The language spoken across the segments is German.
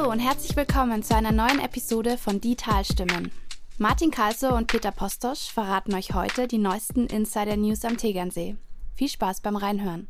Hallo und herzlich willkommen zu einer neuen Episode von Die Talstimmen. Martin Kalso und Peter Postosch verraten euch heute die neuesten Insider-News am Tegernsee. Viel Spaß beim Reinhören.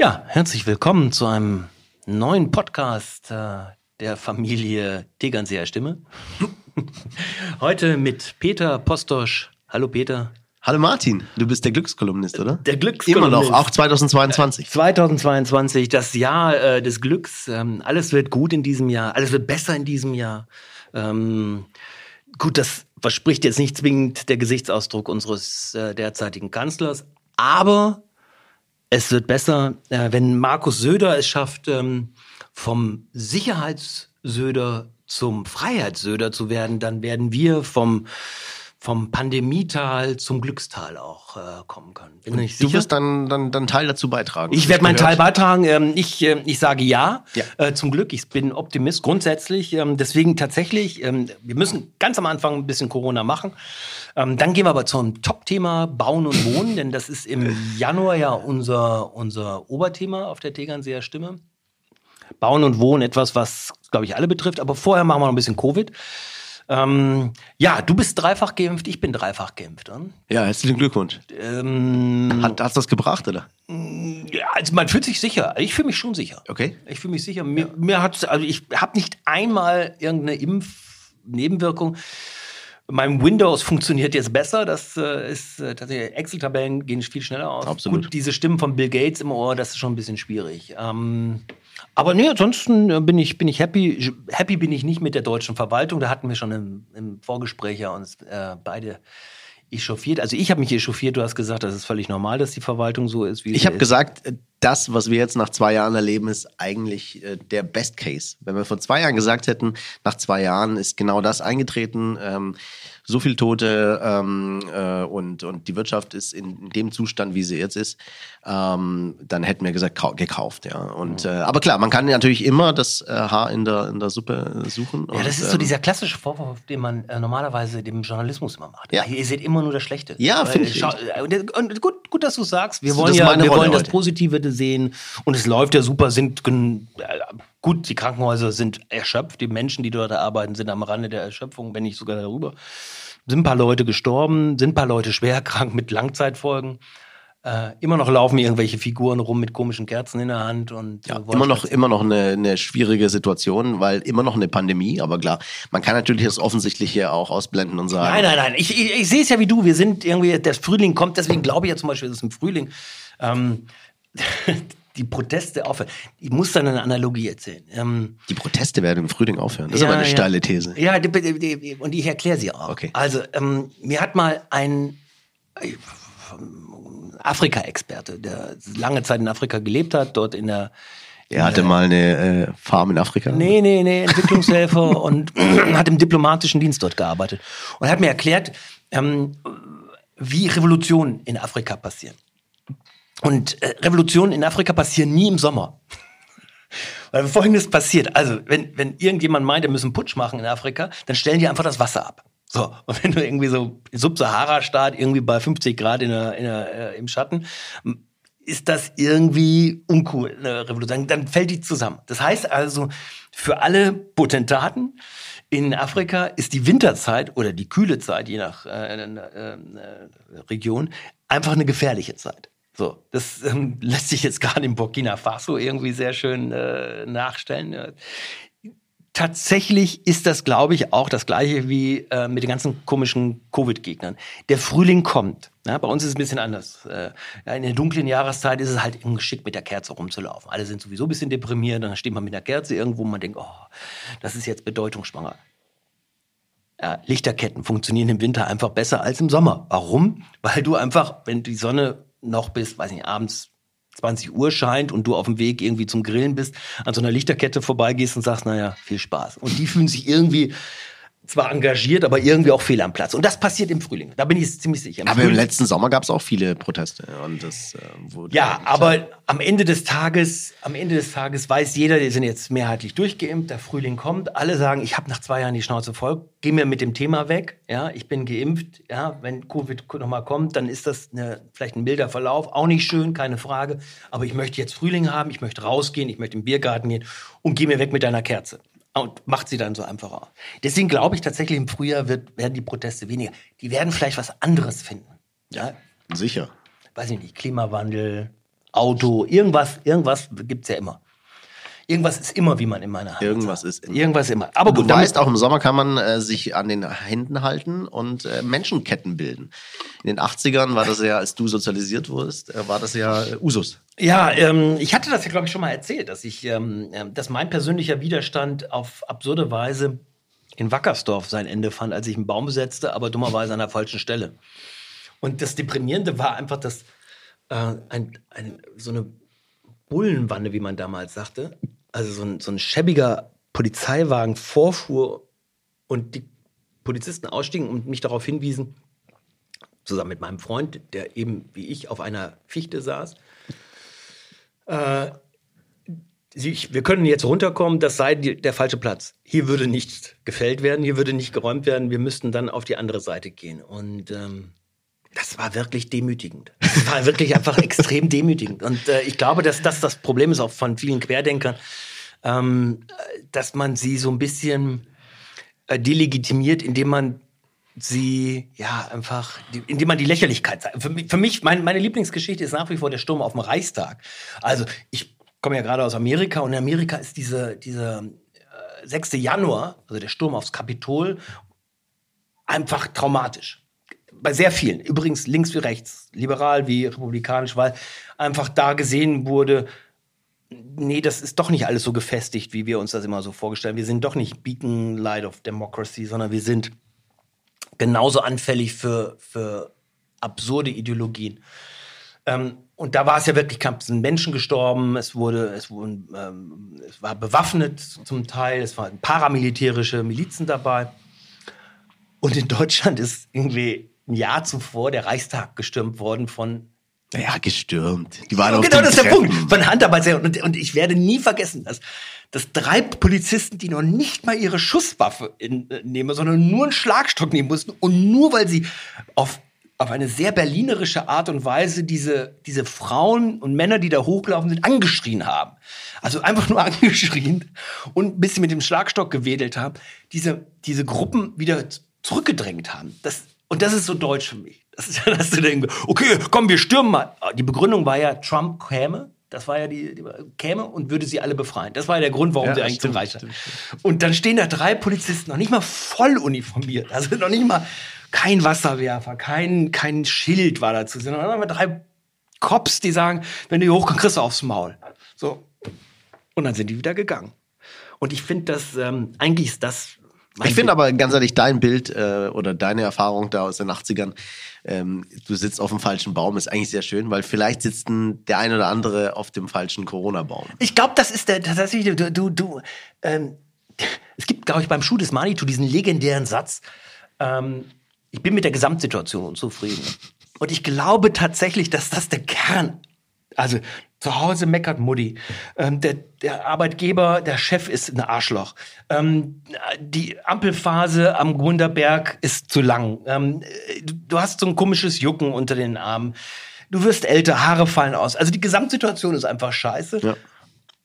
Ja, herzlich willkommen zu einem neuen Podcast äh, der Familie Tegernseer Stimme. Heute mit Peter Postosch. Hallo Peter. Hallo Martin, du bist der Glückskolumnist, oder? Der Glückskolumnist. Immer noch, auch 2022. 2022, das Jahr äh, des Glücks. Ähm, alles wird gut in diesem Jahr, alles wird besser in diesem Jahr. Ähm, gut, das verspricht jetzt nicht zwingend der Gesichtsausdruck unseres äh, derzeitigen Kanzlers, aber es wird besser, äh, wenn Markus Söder es schafft, ähm, vom Sicherheitssöder zum Freiheitssöder zu werden, dann werden wir vom vom Pandemietal zum Glückstal auch äh, kommen können. Bin ich sicher? Du wirst dann, dann, dann Teil dazu beitragen. Ich werde meinen Teil beitragen. Ähm, ich, äh, ich sage ja, ja. Äh, zum Glück. Ich bin Optimist grundsätzlich. Ähm, deswegen tatsächlich, ähm, wir müssen ganz am Anfang ein bisschen Corona machen. Ähm, dann gehen wir aber zum Top-Thema Bauen und Wohnen, denn das ist im Januar ja unser, unser Oberthema auf der Tegernseer Stimme. Bauen und Wohnen, etwas, was, glaube ich, alle betrifft. Aber vorher machen wir noch ein bisschen Covid. Ähm, ja, du bist dreifach geimpft, ich bin dreifach geimpft. Oder? Ja, herzlichen Glückwunsch. Ähm, hat es das gebracht, oder? Ja, also man fühlt sich sicher. Ich fühle mich schon sicher. Okay. Ich fühle mich sicher. Mir, mir hat, also ich habe nicht einmal irgendeine Impfnebenwirkung. Mein Windows funktioniert jetzt besser. Das äh, ist äh, tatsächlich Excel-Tabellen gehen viel schneller aus. Absolut. Gut, diese Stimmen von Bill Gates im Ohr, das ist schon ein bisschen schwierig. Ähm, aber nee, ansonsten äh, bin ich, bin ich happy. Happy bin ich nicht mit der deutschen Verwaltung. Da hatten wir schon im, im Vorgespräch ja uns äh, beide echauffiert. Also ich habe mich echauffiert. Du hast gesagt, das ist völlig normal, dass die Verwaltung so ist, wie Ich habe gesagt, äh, das, was wir jetzt nach zwei Jahren erleben, ist eigentlich äh, der Best Case. Wenn wir vor zwei Jahren gesagt hätten, nach zwei Jahren ist genau das eingetreten. Ähm, so viel Tote ähm, äh, und, und die Wirtschaft ist in, dem Zustand, wie sie jetzt ist, ähm, dann hätten wir gesagt, gekauft. Ja. Und, äh, aber klar, man kann natürlich immer das äh, Haar in der, in der Suppe suchen. Ja, das ist so ähm, dieser klassische Vorwurf, den man äh, normalerweise dem Journalismus immer macht. Ja. Ihr seht immer nur das Schlechte. Ja, finde ich. Und, und gut, gut, dass du sagst. Wir wollen ja wir wollen das Positive sehen und es läuft ja super, sind äh, gut, die Krankenhäuser sind erschöpft, die Menschen, die dort arbeiten, sind am Rande der Erschöpfung, wenn nicht sogar darüber. Sind ein paar Leute gestorben, sind ein paar Leute schwer krank mit Langzeitfolgen. Äh, immer noch laufen irgendwelche Figuren rum mit komischen Kerzen in der Hand und ja, immer noch immer noch eine, eine schwierige Situation, weil immer noch eine Pandemie. Aber klar, man kann natürlich das offensichtlich hier auch ausblenden und sagen. Nein, nein, nein. Ich, ich, ich sehe es ja wie du. Wir sind irgendwie der Frühling kommt. Deswegen glaube ich ja zum Beispiel, es ist im Frühling. Ähm, die Proteste aufhören. Ich muss dann eine Analogie erzählen. Ähm, die Proteste werden im Frühling aufhören. Das ja, ist aber eine ja. steile These. Ja, und ich erkläre sie auch. Okay. Also, ähm, mir hat mal ein äh, Afrika-Experte, der lange Zeit in Afrika gelebt hat, dort in der er hatte mal eine äh, Farm in Afrika? Nee, nee, nee, Entwicklungshelfer und hat im diplomatischen Dienst dort gearbeitet. Und hat mir erklärt, ähm, wie Revolutionen in Afrika passieren. Und äh, Revolutionen in Afrika passieren nie im Sommer. Weil folgendes passiert. Also, wenn, wenn irgendjemand meint, er müsse einen Putsch machen in Afrika, dann stellen die einfach das Wasser ab. So, und wenn du irgendwie so Sub-Sahara-Staat irgendwie bei 50 Grad in der, in der, äh, im Schatten, ist das irgendwie uncool, eine Revolution. Dann fällt die zusammen. Das heißt also, für alle Potentaten in Afrika ist die Winterzeit oder die kühle Zeit, je nach äh, äh, äh Region, einfach eine gefährliche Zeit. So, das ähm, lässt sich jetzt gerade in Burkina Faso irgendwie sehr schön äh, nachstellen. Tatsächlich ist das, glaube ich, auch das Gleiche wie äh, mit den ganzen komischen Covid-Gegnern. Der Frühling kommt. Ja, bei uns ist es ein bisschen anders. Äh, in der dunklen Jahreszeit ist es halt geschickt, mit der Kerze rumzulaufen. Alle sind sowieso ein bisschen deprimiert, dann steht man mit der Kerze irgendwo und man denkt, oh, das ist jetzt bedeutungsschwanger. Ja, Lichterketten funktionieren im Winter einfach besser als im Sommer. Warum? Weil du einfach, wenn die Sonne noch bis, weiß nicht, abends 20 Uhr scheint und du auf dem Weg irgendwie zum Grillen bist, an so einer Lichterkette vorbeigehst und sagst, naja, viel Spaß. Und die fühlen sich irgendwie zwar engagiert, aber irgendwie auch fehl am Platz. Und das passiert im Frühling. Da bin ich ziemlich sicher. Im aber Frühling. im letzten Sommer gab es auch viele Proteste. Und das, äh, wurde ja, aber am Ende des Tages, am Ende des Tages weiß jeder, die sind jetzt mehrheitlich durchgeimpft, der Frühling kommt. Alle sagen, ich habe nach zwei Jahren die Schnauze voll, geh mir mit dem Thema weg. Ja, ich bin geimpft. Ja, wenn Covid nochmal kommt, dann ist das eine, vielleicht ein milder Verlauf. Auch nicht schön, keine Frage. Aber ich möchte jetzt Frühling haben, ich möchte rausgehen, ich möchte im Biergarten gehen und geh mir weg mit deiner Kerze. Und macht sie dann so einfacher. Deswegen glaube ich tatsächlich, im Frühjahr wird, werden die Proteste weniger. Die werden vielleicht was anderes finden. Ja? Sicher. Weiß ich nicht, Klimawandel, Auto, irgendwas, irgendwas gibt's ja immer. Irgendwas ist immer, wie man in meiner Hand Irgendwas ist immer. Irgendwas immer. Aber Du gut, damit- weißt, auch im Sommer kann man äh, sich an den Händen halten und äh, Menschenketten bilden. In den 80ern war das ja, als du sozialisiert wurdest, äh, war das ja äh, Usus. Ja, ähm, ich hatte das ja, glaube ich, schon mal erzählt, dass ich, ähm, ähm, dass mein persönlicher Widerstand auf absurde Weise in Wackersdorf sein Ende fand, als ich einen Baum besetzte, aber dummerweise an der falschen Stelle. Und das Deprimierende war einfach, dass äh, ein, ein, so eine Bullenwanne, wie man damals sagte, also so ein, so ein schäbiger Polizeiwagen vorfuhr und die Polizisten ausstiegen und mich darauf hinwiesen, zusammen mit meinem Freund, der eben wie ich auf einer Fichte saß, äh, wir können jetzt runterkommen, das sei die, der falsche Platz. Hier würde nicht gefällt werden, hier würde nicht geräumt werden, wir müssten dann auf die andere Seite gehen. Und ähm, das war wirklich demütigend. Das war wirklich einfach extrem demütigend. Und äh, ich glaube, dass das das Problem ist auch von vielen Querdenkern, ähm, dass man sie so ein bisschen äh, delegitimiert, indem man sie ja einfach, indem man die Lächerlichkeit zeigt. Für mich, für mich mein, meine Lieblingsgeschichte ist nach wie vor der Sturm auf dem Reichstag. Also ich komme ja gerade aus Amerika und in Amerika ist diese, diese äh, 6. Januar, also der Sturm aufs Kapitol, einfach traumatisch. Bei sehr vielen, übrigens links wie rechts, liberal wie republikanisch, weil einfach da gesehen wurde, nee, das ist doch nicht alles so gefestigt, wie wir uns das immer so vorgestellt haben. Wir sind doch nicht Beacon Light of Democracy, sondern wir sind genauso anfällig für, für absurde Ideologien. Ähm, und da war es ja wirklich, es sind Menschen gestorben, es wurde, es wurden, ähm, es war bewaffnet zum Teil, es waren paramilitärische Milizen dabei. Und in Deutschland ist irgendwie ein Jahr zuvor der Reichstag gestürmt worden von Naja, gestürmt. Die waren ja, auf genau, das ist der Treppen. Punkt. Von Handarbeiter. Und, und ich werde nie vergessen, dass, dass drei Polizisten, die noch nicht mal ihre Schusswaffe in, äh, nehmen, sondern nur einen Schlagstock nehmen mussten und nur weil sie auf, auf eine sehr berlinerische Art und Weise diese, diese Frauen und Männer, die da hochgelaufen sind, angeschrien haben. Also einfach nur angeschrien und ein bisschen mit dem Schlagstock gewedelt haben, diese, diese Gruppen wieder zurückgedrängt haben. Das, und das ist so deutsch für mich. Das ist, dass du denkst, okay, komm, wir stürmen mal. Die Begründung war ja, Trump käme. Das war ja die, die käme und würde sie alle befreien. Das war ja der Grund, warum Ja, sie eigentlich stimmt, zum Reichstag. Und dann stehen da drei Polizisten, noch nicht mal voll uniformiert, also noch nicht mal kein Wasserwerfer, kein, kein Schild war dazu, sondern mal drei Cops, die sagen, wenn du hier hochkommst, kriegst du aufs Maul. So. Und dann sind die wieder gegangen. Und ich finde das, ähm, eigentlich ist das. Ich finde aber ganz ehrlich, dein Bild äh, oder deine Erfahrung da aus den 80ern, ähm, du sitzt auf dem falschen Baum, ist eigentlich sehr schön, weil vielleicht sitzt ein, der ein oder andere auf dem falschen Corona-Baum. Ich glaube, das ist der tatsächlich, du, du, du ähm, es gibt, glaube ich, beim Schuh des Manitou diesen legendären Satz, ähm, ich bin mit der Gesamtsituation unzufrieden. Und ich glaube tatsächlich, dass das der Kern, also zu Hause meckert Mutti, ähm, der, der Arbeitgeber, der Chef ist ein Arschloch, ähm, die Ampelphase am Gunderberg ist zu lang, ähm, du, hast so ein komisches Jucken unter den Armen, du wirst älter, Haare fallen aus. Also die Gesamtsituation ist einfach scheiße. Ja.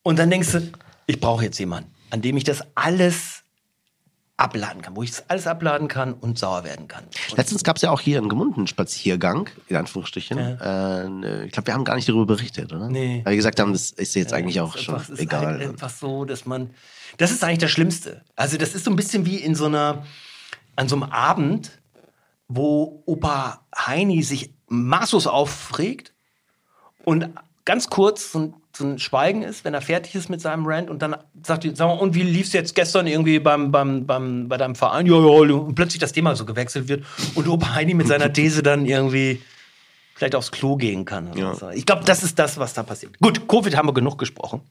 Und dann denkst du, ich brauche jetzt jemanden, an dem ich das alles abladen kann, wo ich alles abladen kann und sauer werden kann. Und Letztens gab es ja auch hier einen gemunden Spaziergang, in Anführungsstrichen. Äh, ich glaube, wir haben gar nicht darüber berichtet, oder? Nee. Weil wir gesagt haben, das ist jetzt eigentlich auch schon einfach, es ist egal. Einfach so, dass man, das ist eigentlich das Schlimmste. Also das ist so ein bisschen wie in so einer, an so einem Abend, wo Opa Heini sich maßlos aufregt und ganz kurz so ein, so ein Schweigen ist, wenn er fertig ist mit seinem Rant und dann sagt die, sag mal, und wie lief's jetzt gestern irgendwie beim, beim, beim, bei deinem Verein? Ja, ja, und plötzlich das Thema so gewechselt wird und Opa Heini mit seiner These dann irgendwie vielleicht aufs Klo gehen kann. Ja. so. Ich glaube, das ist das, was da passiert. Gut, Covid haben wir genug gesprochen.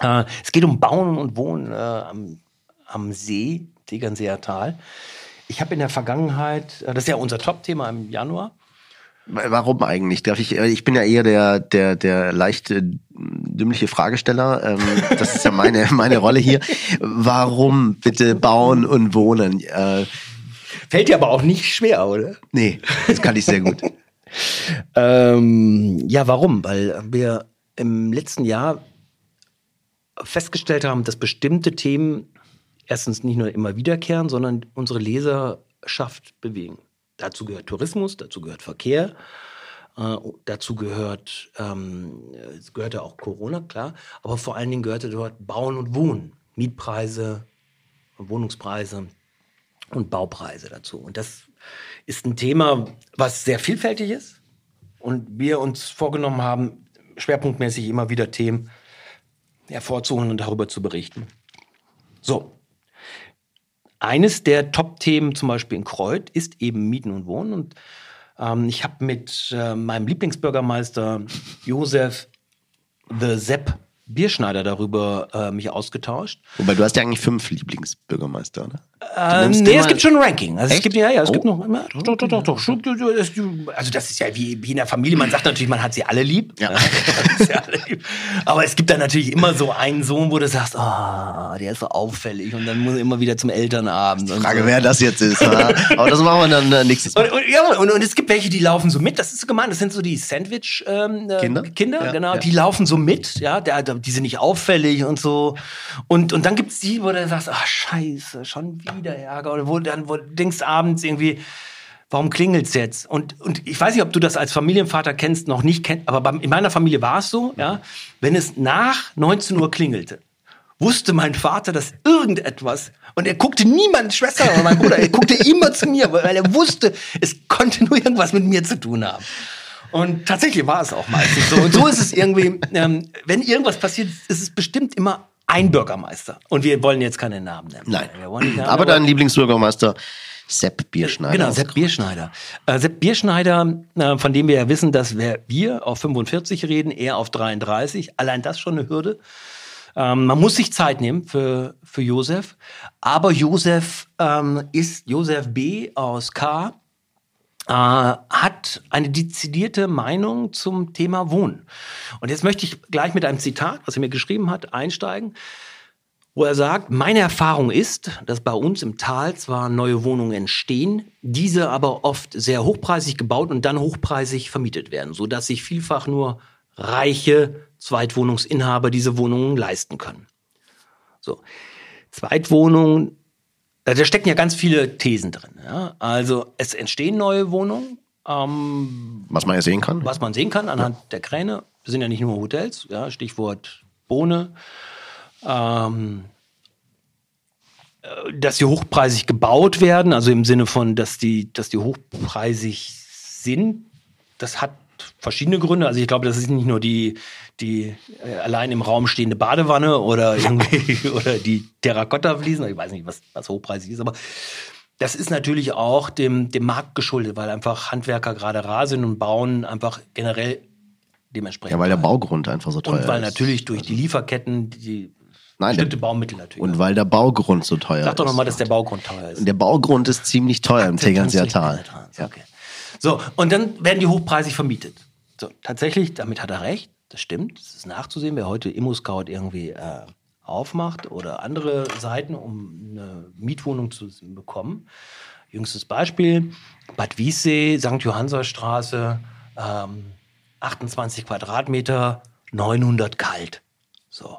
Äh, es geht um Bauen und Wohnen äh, am, am See, Tegernseer Tal. Ich habe in der Vergangenheit, äh, das ist ja unser Top-Thema im Januar, Warum eigentlich? Darf ich, äh, ich bin ja eher der, der, der leicht äh, dümmliche Fragesteller. Ähm, das ist ja meine, meine Rolle hier. Warum bitte bauen und wohnen? Äh, fällt dir aber auch nicht schwer, oder? nee, das kann ich sehr gut. Ähm, ja, warum? Weil wir im letzten Jahr festgestellt haben, dass bestimmte Themen erstens nicht nur immer wiederkehren, sondern unsere Leserschaft bewegen. Dazu gehört Tourismus, dazu gehört Verkehr, äh, dazu gehört, ähm, gehörte auch Corona, klar, aber vor allen Dingen gehörte dort Bauen und Wohnen, Mietpreise, Wohnungspreise und Baupreise dazu. Und das ist ein Thema, was sehr vielfältig ist und wir uns vorgenommen haben, schwerpunktmäßig immer wieder Themen hervorzuholen und darüber zu berichten. So. Eines der Top-Themen zum Beispiel in Kreuth ist eben Mieten und Wohnen. Und ähm, ich habe mit äh, meinem Lieblingsbürgermeister Josef The Sepp Bierschneider darüber äh, mich ausgetauscht. Wobei du hast ja eigentlich fünf Lieblingsbürgermeister, ne? Ähm, nee, es gibt schon ein Ranking. Also es gibt ja, ja, es oh. gibt noch immer, doch, doch, doch, doch, Also das ist ja wie, wie in der Familie. Man sagt natürlich, man hat sie alle lieb. Ja. ja alle lieb. Aber es gibt dann natürlich immer so einen Sohn, wo du sagst, ah, oh, der ist so auffällig und dann muss er immer wieder zum Elternabend. Die Frage, so. wer das jetzt ist. Aber das machen wir dann äh, nächstes Mal. Und, und, ja, und, und, es gibt welche, die laufen so mit. Das ist so gemein. Das sind so die Sandwich ähm, äh, Kinder, Kinder ja, genau. Die laufen so mit. Ja, der, der, die sind nicht auffällig und so. Und und dann gibt's die, wo du sagst, ach Scheiße, schon wieder Ärger oder wo dann wo denkst abends irgendwie, warum klingelt es jetzt? Und, und ich weiß nicht, ob du das als Familienvater kennst, noch nicht kennst, aber in meiner Familie war es so, ja, wenn es nach 19 Uhr klingelte, wusste mein Vater, dass irgendetwas, und er guckte niemand, Schwester oder mein Bruder, er guckte immer zu mir, weil er wusste, es konnte nur irgendwas mit mir zu tun haben. Und tatsächlich war es auch meistens so. Und so ist es irgendwie, ähm, wenn irgendwas passiert, ist es bestimmt immer ein Bürgermeister. Und wir wollen jetzt keine Namen nennen. Nein. Namen, aber dein Lieblingsbürgermeister Sepp Bierschneider. Genau, Sepp Bierschneider. Äh, Sepp Bierschneider, äh, von dem wir ja wissen, dass wir auf 45 reden, er auf 33. Allein das schon eine Hürde. Ähm, man muss sich Zeit nehmen für, für Josef. Aber Josef ähm, ist Josef B. aus K äh, hat eine dezidierte Meinung zum Thema Wohnen. Und jetzt möchte ich gleich mit einem Zitat, was er mir geschrieben hat, einsteigen, wo er sagt, meine Erfahrung ist, dass bei uns im Tal zwar neue Wohnungen entstehen, diese aber oft sehr hochpreisig gebaut und dann hochpreisig vermietet werden, so dass sich vielfach nur reiche Zweitwohnungsinhaber diese Wohnungen leisten können. So. Zweitwohnungen da stecken ja ganz viele Thesen drin. Ja? Also es entstehen neue Wohnungen. Ähm, was man ja sehen kann. Was man sehen kann anhand ja. der Kräne. Das sind ja nicht nur Hotels, ja? Stichwort Bohne. Ähm, äh, dass sie hochpreisig gebaut werden, also im Sinne von, dass die, dass die hochpreisig sind, das hat verschiedene Gründe. Also ich glaube, das ist nicht nur die, die äh, allein im Raum stehende Badewanne oder irgendwie oder die Terrakotta-Fliesen. Ich weiß nicht, was, was hochpreisig ist, aber das ist natürlich auch dem, dem Markt geschuldet, weil einfach Handwerker gerade rar sind und bauen einfach generell dementsprechend. Ja, weil der Baugrund einfach so teuer ist. Und weil natürlich durch die Lieferketten die Nein, bestimmte der, Baumittel natürlich. Und weil der Baugrund so teuer ist. Sag doch nochmal, dass der Baugrund teuer ist. Der Baugrund ist ziemlich teuer im Tegernseer Tal. Okay. So, und dann werden die hochpreisig vermietet. So, tatsächlich, damit hat er recht. Das stimmt. Das ist nachzusehen, wer heute ImmoScout irgendwie äh, aufmacht oder andere Seiten, um eine Mietwohnung zu bekommen. Jüngstes Beispiel: Bad Wiessee, St. Johannserstraße, ähm, 28 Quadratmeter, 900 kalt. So.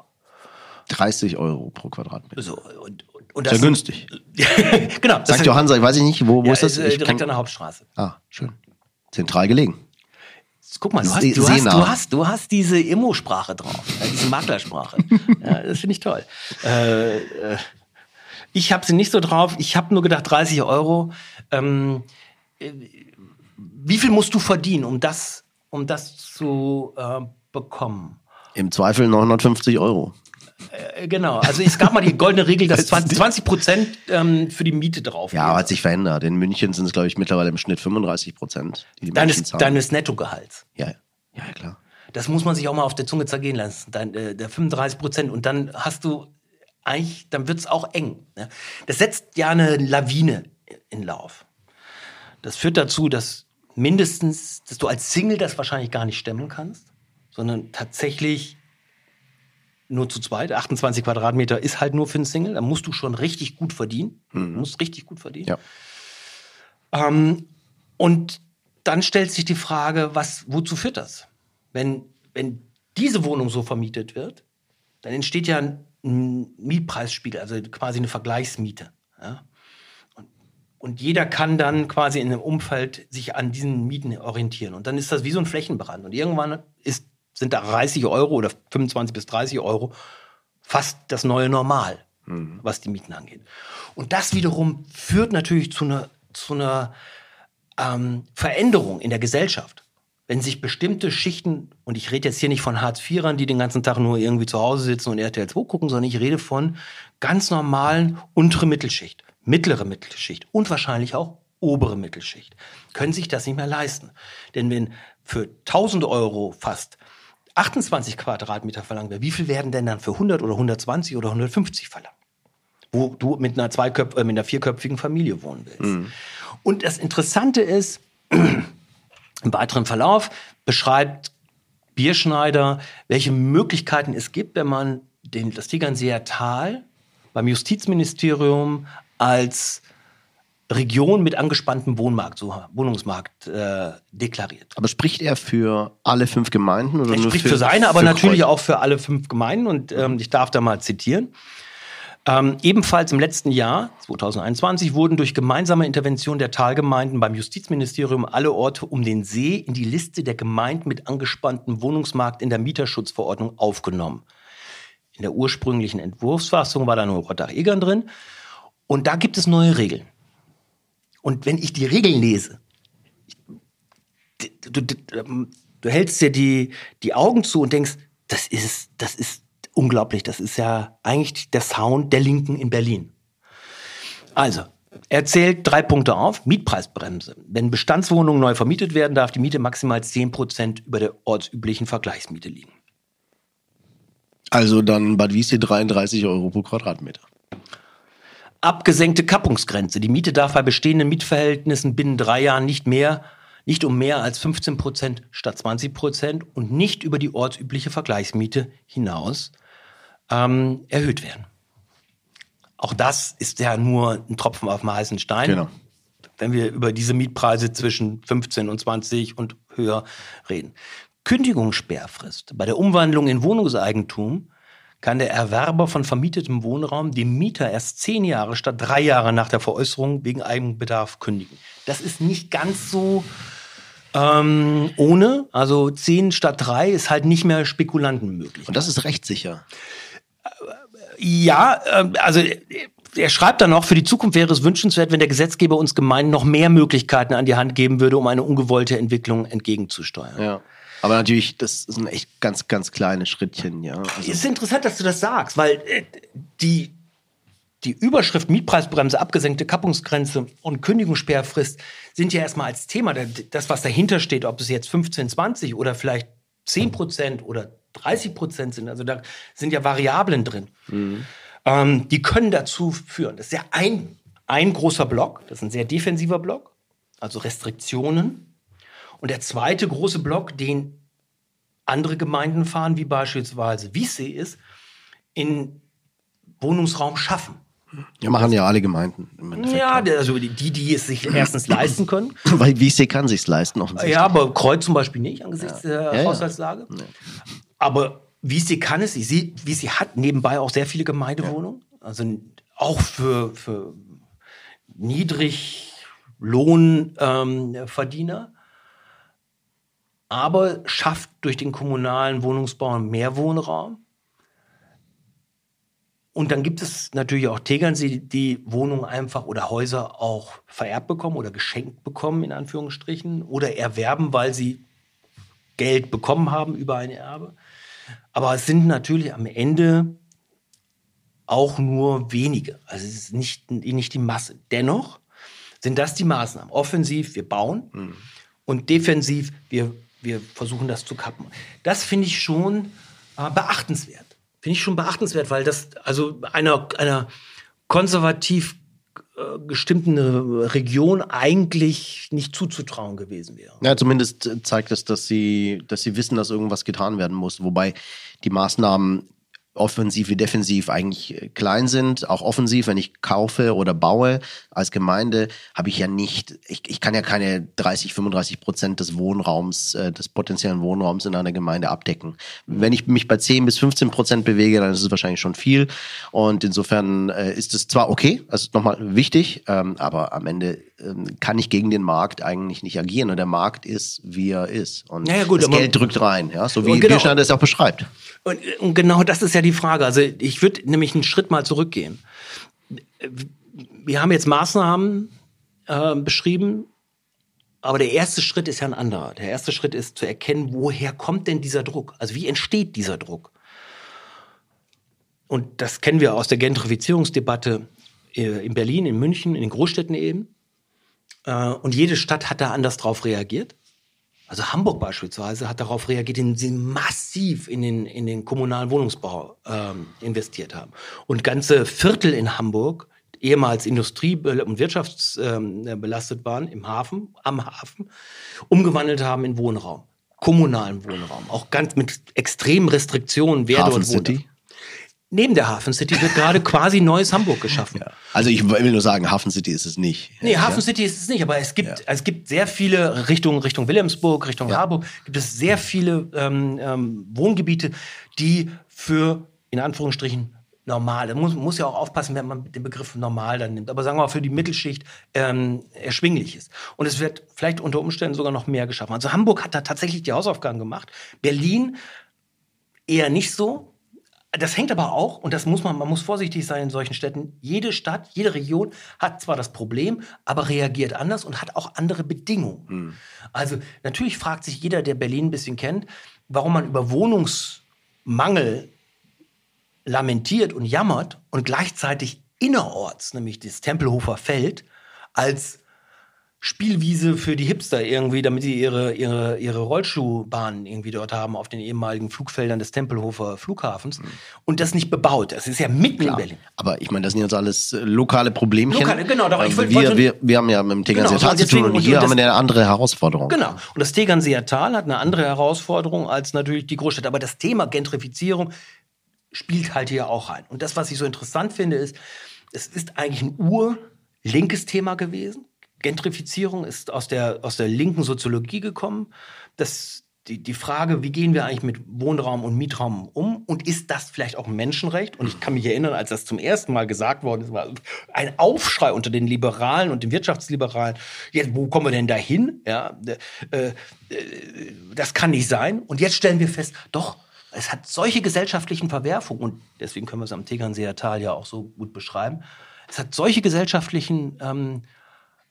30 Euro pro Quadratmeter. So, und, und, und Sehr günstig. genau. St. Johann, ich weiß nicht, wo, wo ja, ist das? Ist, direkt an der Hauptstraße. Ah, schön. Zentral gelegen. Guck mal, du hast, du hast, du hast, du hast diese Immo-Sprache drauf, diese Maklersprache. ja, das finde ich toll. Äh, äh, ich habe sie nicht so drauf. Ich habe nur gedacht, 30 Euro. Ähm, äh, wie viel musst du verdienen, um das, um das zu äh, bekommen? Im Zweifel 950 Euro. Äh, genau, also es gab mal die goldene Regel, dass 20 Prozent ähm, für die Miete drauf Ja, hat sich verändert. In München sind es, glaube ich, mittlerweile im Schnitt 35 Prozent. Deines, deines Nettogehalts. Ja, ja, klar. Das muss man sich auch mal auf der Zunge zergehen lassen. Dein, äh, der 35 Prozent. Und dann hast du eigentlich, dann wird es auch eng. Ne? Das setzt ja eine Lawine in Lauf. Das führt dazu, dass mindestens, dass du als Single das wahrscheinlich gar nicht stemmen kannst, sondern tatsächlich nur zu zweit. 28 Quadratmeter ist halt nur für einen Single. Da musst du schon richtig gut verdienen. Mhm. Du musst richtig gut verdienen. Ja. Ähm, und dann stellt sich die Frage, was, wozu führt das? Wenn, wenn diese Wohnung so vermietet wird, dann entsteht ja einen Mietpreisspiegel, also quasi eine Vergleichsmiete. Ja? Und, und jeder kann dann quasi in einem Umfeld sich an diesen Mieten orientieren. Und dann ist das wie so ein Flächenbrand. Und irgendwann ist, sind da 30 Euro oder 25 bis 30 Euro fast das neue Normal, mhm. was die Mieten angeht. Und das wiederum führt natürlich zu einer, zu einer ähm, Veränderung in der Gesellschaft wenn sich bestimmte Schichten, und ich rede jetzt hier nicht von Hartz-IVern, die den ganzen Tag nur irgendwie zu Hause sitzen und RTL 2 gucken, sondern ich rede von ganz normalen untere Mittelschicht, mittlere Mittelschicht und wahrscheinlich auch obere Mittelschicht, können sich das nicht mehr leisten. Denn wenn für 1000 Euro fast 28 Quadratmeter verlangt wird, wie viel werden denn dann für 100 oder 120 oder 150 verlangt? Wo du mit einer, Zweiköpf äh, mit einer vierköpfigen Familie wohnen willst. Mhm. Und das Interessante ist, im weiteren Verlauf beschreibt Bierschneider, welche Möglichkeiten es gibt, wenn man den, das Tegernseer Tal beim Justizministerium als Region mit angespanntem Wohnmarkt, so Wohnungsmarkt äh, deklariert. Aber spricht er für alle fünf Gemeinden oder er nur spricht für, für seine, aber für natürlich Kreuz? auch für alle fünf Gemeinden und ähm, ich darf da mal zitieren. Ähm, ebenfalls im letzten Jahr, 2021, wurden durch gemeinsame Intervention der Talgemeinden beim Justizministerium alle Orte um den See in die Liste der Gemeinden mit angespanntem Wohnungsmarkt in der Mieterschutzverordnung aufgenommen. In der ursprünglichen Entwurfsfassung war da nur Rottach-Egern drin. Und da gibt es neue Regeln. Und wenn ich die Regeln lese, du, du, du hältst dir die, die Augen zu und denkst, das ist, das ist unglaublich. Das ist ja eigentlich der Sound der Linken in Berlin. Also, er zählt drei Punkte auf. Mietpreisbremse. Wenn Bestandswohnungen neu vermietet werden, darf die Miete maximal 10 Prozent über der ortsüblichen Vergleichsmiete liegen. Also dann Bad Wiessee 33 Euro pro Quadratmeter. Abgesenkte Kappungsgrenze. Die Miete darf bei bestehenden Mietverhältnissen binnen drei Jahren nicht mehr, nicht um mehr als 15 Prozent statt 20 Prozent und nicht über die ortsübliche Vergleichsmiete hinaus ähm, erhöht werden. Auch das ist ja nur ein Tropfen auf dem heißen Stein. Genau. Wenn wir über diese Mietpreise zwischen 15 und 20 und höher reden. Kündigungssperrfrist. Bei der Umwandlung in Wohnungseigentum kann der Erwerber von vermietetem Wohnraum dem Mieter erst zehn Jahre statt drei Jahre nach der Veräußerung wegen Eigenbedarf kündigen. Das ist nicht ganz so ähm, ohne. Also zehn statt drei ist halt nicht mehr Spekulanten möglich. Und das ist rechtssicher. Ja, äh, also er schreibt dann noch, für die Zukunft wäre es wünschenswert, wenn der Gesetzgeber uns Gemeinden noch mehr Möglichkeiten an die Hand geben würde, um eine ungewollte Entwicklung entgegenzusteuern. Ja. Aber natürlich, das sind echt ganz, ganz kleine Schrittchen, ja. Also es ist interessant, dass du das sagst, weil äh, die, die Überschrift Mietpreisbremse, abgesenkte Kappungsgrenze und Kündigungssperrfrist sind ja erstmal als Thema das, was dahinter steht, ob es jetzt 15, 20 oder vielleicht 10 Prozent oder 30 Prozent sind. Also da sind ja Variablen drin. Mhm. Ähm, die können dazu führen. Das ist ja ein, ein großer Block, das ist ein sehr defensiver Block, also Restriktionen. Und der zweite große Block, den andere Gemeinden fahren, wie beispielsweise Wiessee ist, in Wohnungsraum schaffen. Ja, machen ja alle Gemeinden. ja, also die, die es sich erstens leisten können. Weil Wiessee kann sich leisten, offensichtlich. Ja, aber Kreuz zum Beispiel nicht, angesichts ja. der ja, Haushaltslage. Ja. Aber wie sie kann es, sie, wie sie hat nebenbei auch sehr viele Gemeindewohnungen. Also auch für, für Niedriglohnverdiener. Ähm, aber schafft durch den kommunalen Wohnungsbau mehr Wohnraum. Und dann gibt es natürlich auch Tegernsee, die Wohnungen einfach oder Häuser auch vererbt bekommen oder geschenkt bekommen, in Anführungsstrichen, oder erwerben, weil sie Geld bekommen haben über ein Erbe. Aber es sind natürlich am Ende auch nur wenige. Also es ist nicht, nicht die Masse. Dennoch sind das die Maßnahmen. Offensiv, wir bauen mhm. und defensiv, wir, wir versuchen das zu kappen. Das finde ich schon äh, beachtenswert. Finde ich schon beachtenswert, weil das also einer, einer konservativ äh, gestimmten Region eigentlich nicht zuzutrauen gewesen wäre. Ja, zumindest zeigt es, dass sie, dass sie wissen, dass irgendwas getan werden muss. Wobei die Maßnahmen offensiv wie defensiv eigentlich äh, klein sind, auch offensiv, wenn ich kaufe oder baue als Gemeinde, habe ich ja nicht, ich, ich kann ja keine 30, 35 Prozent des Wohnraums, äh, des potenziellen Wohnraums in einer Gemeinde abdecken. Wenn ich mich bei 10 bis 15 Prozent bewege, dann ist es wahrscheinlich schon viel und insofern äh, ist es zwar okay, also nochmal wichtig, ähm, aber am Ende kann ich gegen den Markt eigentlich nicht agieren und der Markt ist, wie er ist und Naja, gut, das Geld drückt rein, ja, so wie genau- Bierstein das auch beschreibt. Und, und genau das ist ja die Frage. Also ich würde nämlich einen Schritt mal zurückgehen. Wir haben jetzt Maßnahmen äh, beschrieben, aber der erste Schritt ist ja ein anderer. Der erste Schritt ist zu erkennen, woher kommt denn dieser Druck? Also wie entsteht dieser Druck? Und das kennen wir aus der Gentrifizierungsdebatte äh, in Berlin, in München, in den Großstädten eben. Äh, Und jede Stadt hat da anders drauf reagiert. Also Hamburg beispielsweise hat darauf reagiert, indem sie massiv in den, in den kommunalen Wohnungsbau ähm, investiert haben. Und ganze Viertel in Hamburg, ehemals Industrie- und wirtschaftsbelastet waren, im Hafen, am Hafen, umgewandelt haben in Wohnraum. Kommunalen Wohnraum. Auch ganz mit extremen Restriktionen, wer Hafen dort wohnt. City? Neben der Hafen City wird gerade quasi neues Hamburg geschaffen. Also ich will nur sagen, Hafen City ist es nicht. Nee, Hafen City ist es nicht, aber es gibt, es gibt sehr viele Richtung, Richtung Wilhelmsburg, Richtung Harburg, gibt es sehr viele ähm, ähm, Wohngebiete, die für, in Anführungsstrichen, normal, man muss, muss ja auch aufpassen, wenn man den Begriff normal dann nimmt, aber sagen wir mal für die Mittelschicht ähm, erschwinglich ist. Und es wird vielleicht unter Umständen sogar noch mehr geschaffen. Also Hamburg hat da tatsächlich die Hausaufgaben gemacht. Berlin eher nicht so. Das hängt aber auch, und das muss man, man muss vorsichtig sein in solchen Städten. Jede Stadt, jede Region hat zwar das Problem, aber reagiert anders und hat auch andere Bedingungen. Also natürlich fragt sich jeder, der Berlin ein bisschen kennt, warum man über Wohnungsmangel lamentiert und jammert und gleichzeitig innerorts, nämlich das Tempelhofer Feld, als Spielwiese für die Hipster irgendwie, damit sie ihre, ihre, ihre Rollschuhbahnen irgendwie dort haben auf den ehemaligen Flugfeldern des Tempelhofer Flughafens. Und das nicht bebaut. Das ist ja mitten in Berlin. Aber ich meine, das sind jetzt alles äh, lokale Problemchen. Lokale, genau, doch, ich wollte- wir, wir, wir haben ja mit dem Tegernseer Genau, Tal zu tun und und hier haben wir eine andere Herausforderung. Genau. Und das Tegernseer Tal hat eine andere Herausforderung als natürlich die Großstadt. Aber das Thema Gentrifizierung spielt halt hier auch rein. Und das, was ich so interessant finde, ist, es ist eigentlich ein urlinkes Thema gewesen. Gentrifizierung ist aus der, aus der linken Soziologie gekommen. Das, die, die Frage, wie gehen wir eigentlich mit Wohnraum und Mietraum um? Und ist das vielleicht auch ein Menschenrecht? Und ich kann mich erinnern, als das zum ersten Mal gesagt worden ist, war ein Aufschrei unter den Liberalen und den Wirtschaftsliberalen. Jetzt, wo kommen wir denn dahin? Ja, äh, äh, das kann nicht sein. Und jetzt stellen wir fest, doch, es hat solche gesellschaftlichen Verwerfungen und deswegen können wir es am Tegernseer Tal ja auch so gut beschreiben. Es hat solche gesellschaftlichen ähm,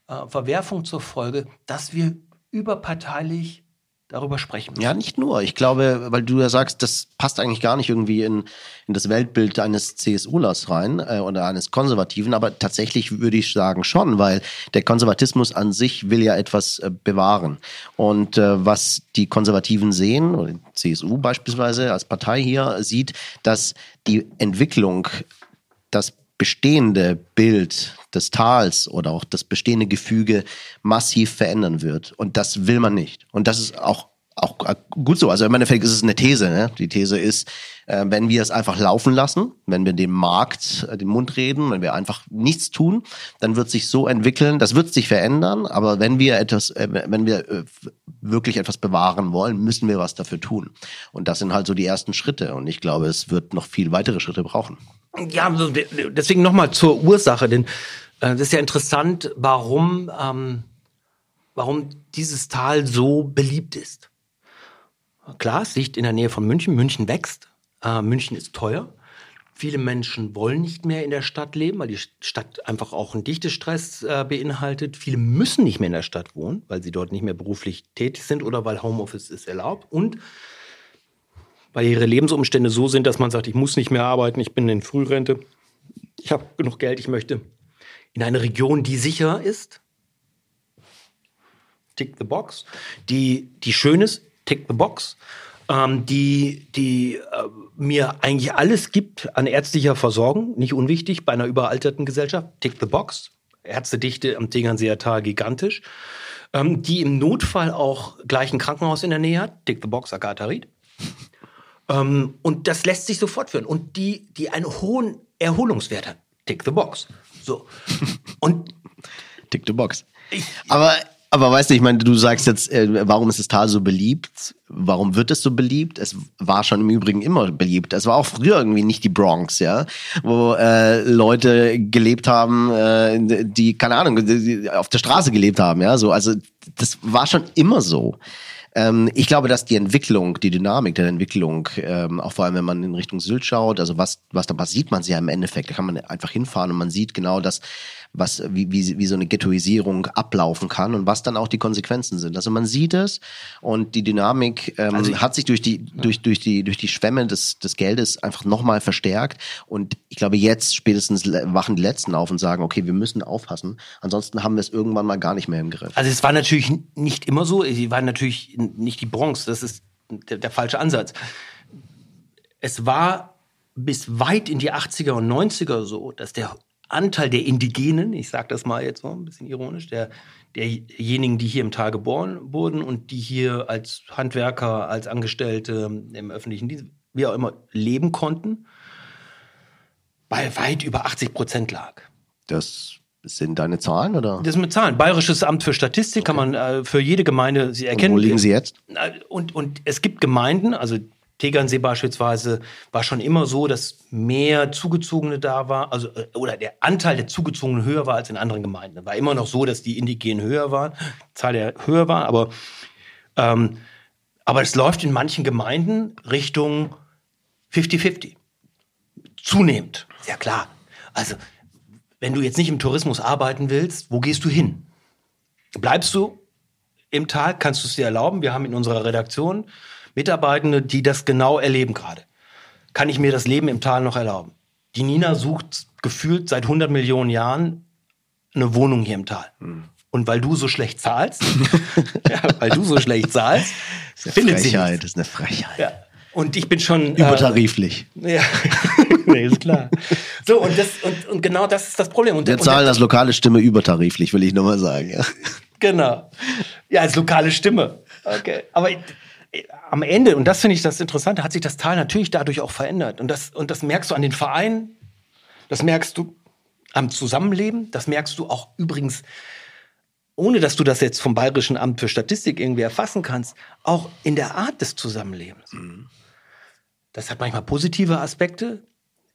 äh, Verwerfungen zur Folge, dass wir überparteilich darüber sprechen müssen. Ja, nicht nur. Ich glaube, weil du ja sagst, das passt eigentlich gar nicht irgendwie in, in das Weltbild eines CSUlers rein äh, oder eines Konservativen, aber tatsächlich würde ich sagen schon, weil der Konservatismus an sich will ja etwas äh, bewahren. Und äh, was die Konservativen sehen, oder die CSU beispielsweise als Partei hier sieht, dass die Entwicklung, das bestehende Bild des Tals oder auch das bestehende Gefüge massiv verändern wird. Und das will man nicht. Und das ist auch auch gut so. Also im Endeffekt ist es eine These. Ne? Die These ist, äh, wenn wir es einfach laufen lassen, wenn wir dem Markt äh, den Mund reden, wenn wir einfach nichts tun, dann wird sich so entwickeln. Das wird sich verändern. Aber wenn wir etwas, äh, wenn wir äh, wirklich etwas bewahren wollen, müssen wir was dafür tun. Und das sind halt so die ersten Schritte. Und ich glaube, es wird noch viel weitere Schritte brauchen. Ja, de- deswegen nochmal zur Ursache, denn äh, das ist ja interessant, warum, ähm, warum dieses Tal so beliebt ist. Klar, es liegt in der Nähe von München. München wächst. Äh, München ist teuer. Viele Menschen wollen nicht mehr in der Stadt leben, weil die Stadt einfach auch einen Dichtestress äh, beinhaltet. Viele müssen nicht mehr in der Stadt wohnen, weil sie dort nicht mehr beruflich tätig sind oder weil Homeoffice ist erlaubt. Und weil ihre Lebensumstände so sind, dass man sagt, ich muss nicht mehr arbeiten, ich bin in Frührente, ich habe genug Geld, ich möchte in eine Region, die sicher ist, tick the box, die, die schön ist, tick the box, ähm, die, die äh, mir eigentlich alles gibt an ärztlicher Versorgung, nicht unwichtig bei einer überalterten Gesellschaft, tick the box, Ärztedichte am Tegernseer Tal gigantisch, ähm, die im Notfall auch gleich ein Krankenhaus in der Nähe hat, tick the box, Agatha Ried Ähm, und das lässt sich so fortführen. Und die, die einen hohen Erholungswert hat. Tick the box. So. Und Tick the box. Aber, aber weißt du, ich meine, du sagst jetzt, äh, warum ist das Tal so beliebt? Warum wird es so beliebt? Es war schon im Übrigen immer beliebt. Es war auch früher irgendwie nicht die Bronx, ja, wo äh, Leute gelebt haben, äh, die keine Ahnung, die auf der Straße gelebt haben, ja, so. Also das war schon immer so. Ähm, ich glaube, dass die Entwicklung, die Dynamik der Entwicklung, ähm, auch vor allem, wenn man in Richtung Sylt schaut, also was, was da passiert, man sie ja im Endeffekt, da kann man einfach hinfahren und man sieht genau das, was, wie, wie, wie so eine Ghettoisierung ablaufen kann und was dann auch die Konsequenzen sind. Also man sieht es und die Dynamik ähm, Also ich- hat sich durch die, durch, durch die, durch die Schwemme des, des Geldes einfach nochmal verstärkt. Und ich glaube, jetzt spätestens wachen die Letzten auf und sagen, okay, wir müssen aufpassen. Ansonsten haben wir es irgendwann mal gar nicht mehr im Griff. Also es war natürlich nicht immer so. Sie waren natürlich nicht die Bronx. Das ist der, der falsche Ansatz. Es war bis weit in die 80er und 90er so, dass der Anteil der Indigenen, ich sage das mal jetzt so ein bisschen ironisch, der, derjenigen, die hier im Tal geboren wurden und die hier als Handwerker, als Angestellte im öffentlichen Dienst, wie auch immer, leben konnten, bei weit über 80 Prozent lag. Das sind deine Zahlen oder? Das mit Zahlen. Bayerisches Amt für Statistik kann man äh, für jede Gemeinde sie Und erkennen. wo liegen sie jetzt? Und, und es gibt Gemeinden, also Tegernsee beispielsweise war schon immer so, dass mehr Zugezogene da war, also äh, oder der Anteil der Zugezogenen höher war als in anderen Gemeinden. War immer noch so, dass die Indigenen höher waren, die Zahl der höher war, aber ähm, aber es läuft in manchen Gemeinden Richtung 50-50. Zunehmend. Ja klar. Also, wenn du jetzt nicht im Tourismus arbeiten willst, wo gehst du hin? Bleibst du im Tal? Kannst du es dir erlauben? Wir haben in unserer Redaktion Mitarbeitende, die das genau erleben gerade. Kann ich mir das Leben im Tal noch erlauben? Die Nina sucht gefühlt seit 100 Millionen Jahren eine Wohnung hier im Tal. Und weil du so schlecht zahlst, ja, weil du so schlecht zahlst, findet sie Frechheit, nichts. das ist eine Frechheit. Ja. Und ich bin schon äh, Übertariflich. ja, nee, ist klar. So, und, das, und, und genau das ist das Problem. Und, Wir und, zahlen als lokale Stimme übertariflich, will ich nur mal sagen. Ja. Genau. Ja, als lokale Stimme. Okay. Aber äh, am Ende, und das finde ich das Interessante, hat sich das Tal natürlich dadurch auch verändert. Und das, und das merkst du an den Vereinen, das merkst du am Zusammenleben, das merkst du auch übrigens, ohne dass du das jetzt vom Bayerischen Amt für Statistik irgendwie erfassen kannst, auch in der Art des Zusammenlebens. Das hat manchmal positive Aspekte.